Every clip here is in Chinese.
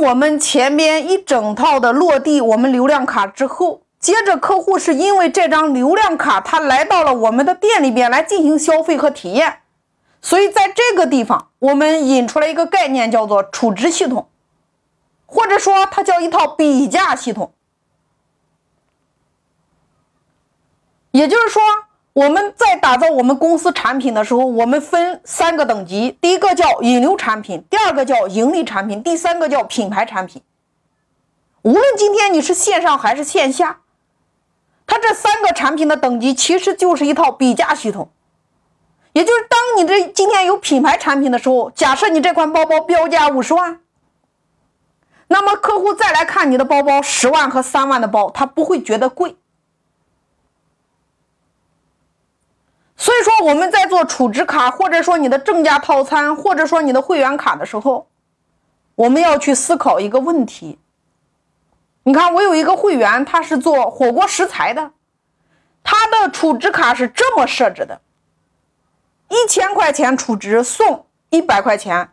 我们前边一整套的落地我们流量卡之后，接着客户是因为这张流量卡他来到了我们的店里边来进行消费和体验，所以在这个地方我们引出来一个概念叫做储值系统，或者说它叫一套比价系统，也就是说。我们在打造我们公司产品的时候，我们分三个等级：第一个叫引流产品，第二个叫盈利产品，第三个叫品牌产品。无论今天你是线上还是线下，它这三个产品的等级其实就是一套比价系统。也就是当你这今天有品牌产品的时候，假设你这款包包标价五十万，那么客户再来看你的包包十万和三万的包，他不会觉得贵。所以说，我们在做储值卡，或者说你的正价套餐，或者说你的会员卡的时候，我们要去思考一个问题。你看，我有一个会员，他是做火锅食材的，他的储值卡是这么设置的：一千块钱储值送一百块钱，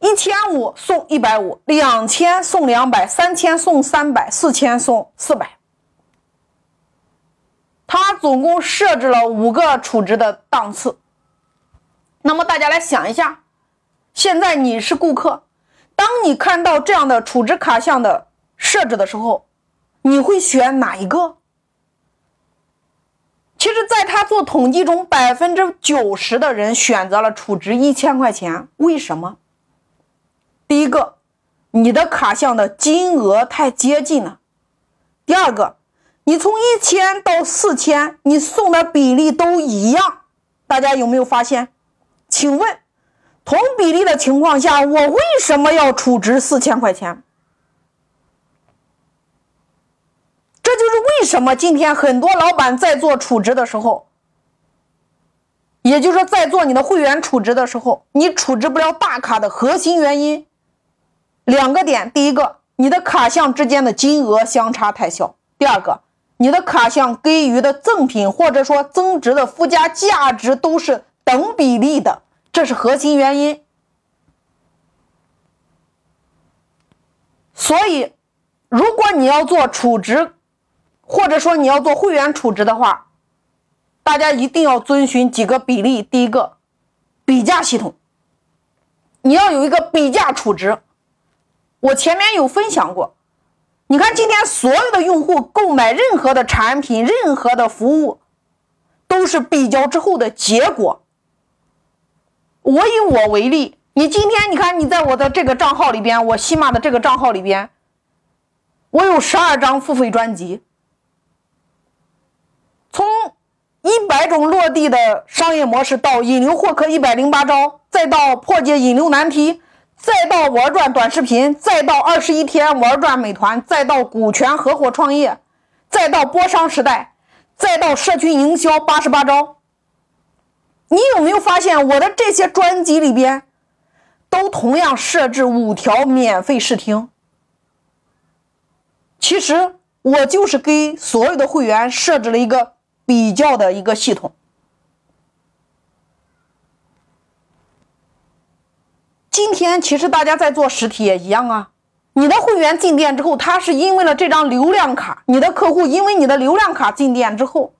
一千五送一百五，两千送两百，三千送三百，四千送四百。它总共设置了五个储值的档次。那么大家来想一下，现在你是顾客，当你看到这样的储值卡项的设置的时候，你会选哪一个？其实，在他做统计中，百分之九十的人选择了储值一千块钱。为什么？第一个，你的卡项的金额太接近了；第二个。你从一千到四千，你送的比例都一样，大家有没有发现？请问，同比例的情况下，我为什么要储值四千块钱？这就是为什么今天很多老板在做储值的时候，也就是说，在做你的会员储值的时候，你储值不了大卡的核心原因，两个点：第一个，你的卡项之间的金额相差太小；第二个。你的卡项给予的赠品或者说增值的附加价值都是等比例的，这是核心原因。所以，如果你要做储值，或者说你要做会员储值的话，大家一定要遵循几个比例。第一个，比价系统，你要有一个比价储值。我前面有分享过。你看，今天所有的用户购买任何的产品、任何的服务，都是比较之后的结果。我以我为例，你今天你看，你在我的这个账号里边，我喜马的这个账号里边，我有十二张付费专辑，从一百种落地的商业模式到引流获客一百零八招，再到破解引流难题。再到玩转短视频，再到二十一天玩转美团，再到股权合伙创业，再到播商时代，再到社群营销八十八招。你有没有发现我的这些专辑里边，都同样设置五条免费试听？其实我就是给所有的会员设置了一个比较的一个系统。今天其实大家在做实体也一样啊，你的会员进店之后，他是因为了这张流量卡，你的客户因为你的流量卡进店之后，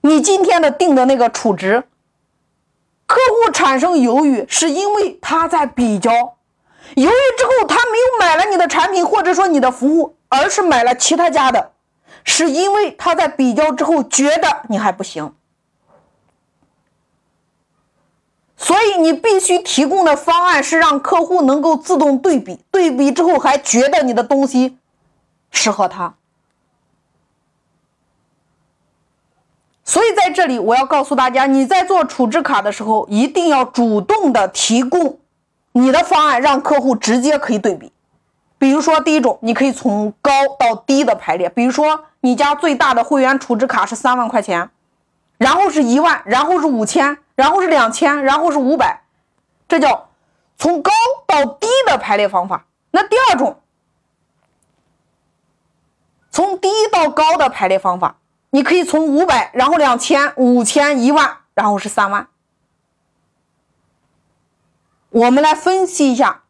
你今天的定的那个储值，客户产生犹豫，是因为他在比较，犹豫之后他没有买了你的产品或者说你的服务，而是买了其他家的，是因为他在比较之后觉得你还不行。所你必须提供的方案是让客户能够自动对比，对比之后还觉得你的东西适合他。所以在这里我要告诉大家，你在做储值卡的时候，一定要主动的提供你的方案，让客户直接可以对比。比如说第一种，你可以从高到低的排列，比如说你家最大的会员储值卡是三万块钱，然后是一万，然后是五千。然后是两千，然后是五百，这叫从高到低的排列方法。那第二种，从低到高的排列方法，你可以从五百，然后两千、五千、一万，然后是三万。我们来分析一下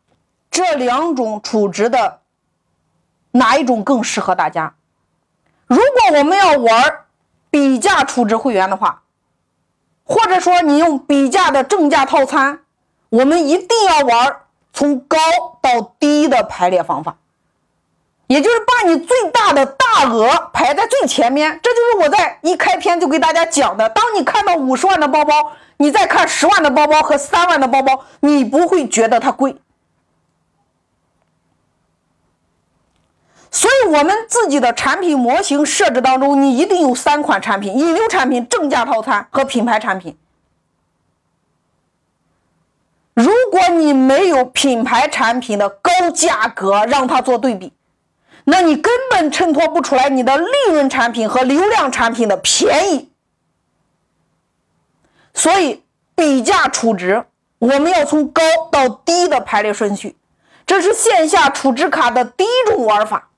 这两种储值的哪一种更适合大家？如果我们要玩比价储值会员的话，或者说你用比价的正价套餐，我们一定要玩从高到低的排列方法，也就是把你最大的大额排在最前面。这就是我在一开篇就给大家讲的：当你看到五十万的包包，你再看十万的包包和三万的包包，你不会觉得它贵。所以，我们自己的产品模型设置当中，你一定有三款产品：引流产品、正价套餐和品牌产品。如果你没有品牌产品的高价格让它做对比，那你根本衬托不出来你的利润产品和流量产品的便宜。所以，比价储值，我们要从高到低的排列顺序，这是线下储值卡的第一种玩法。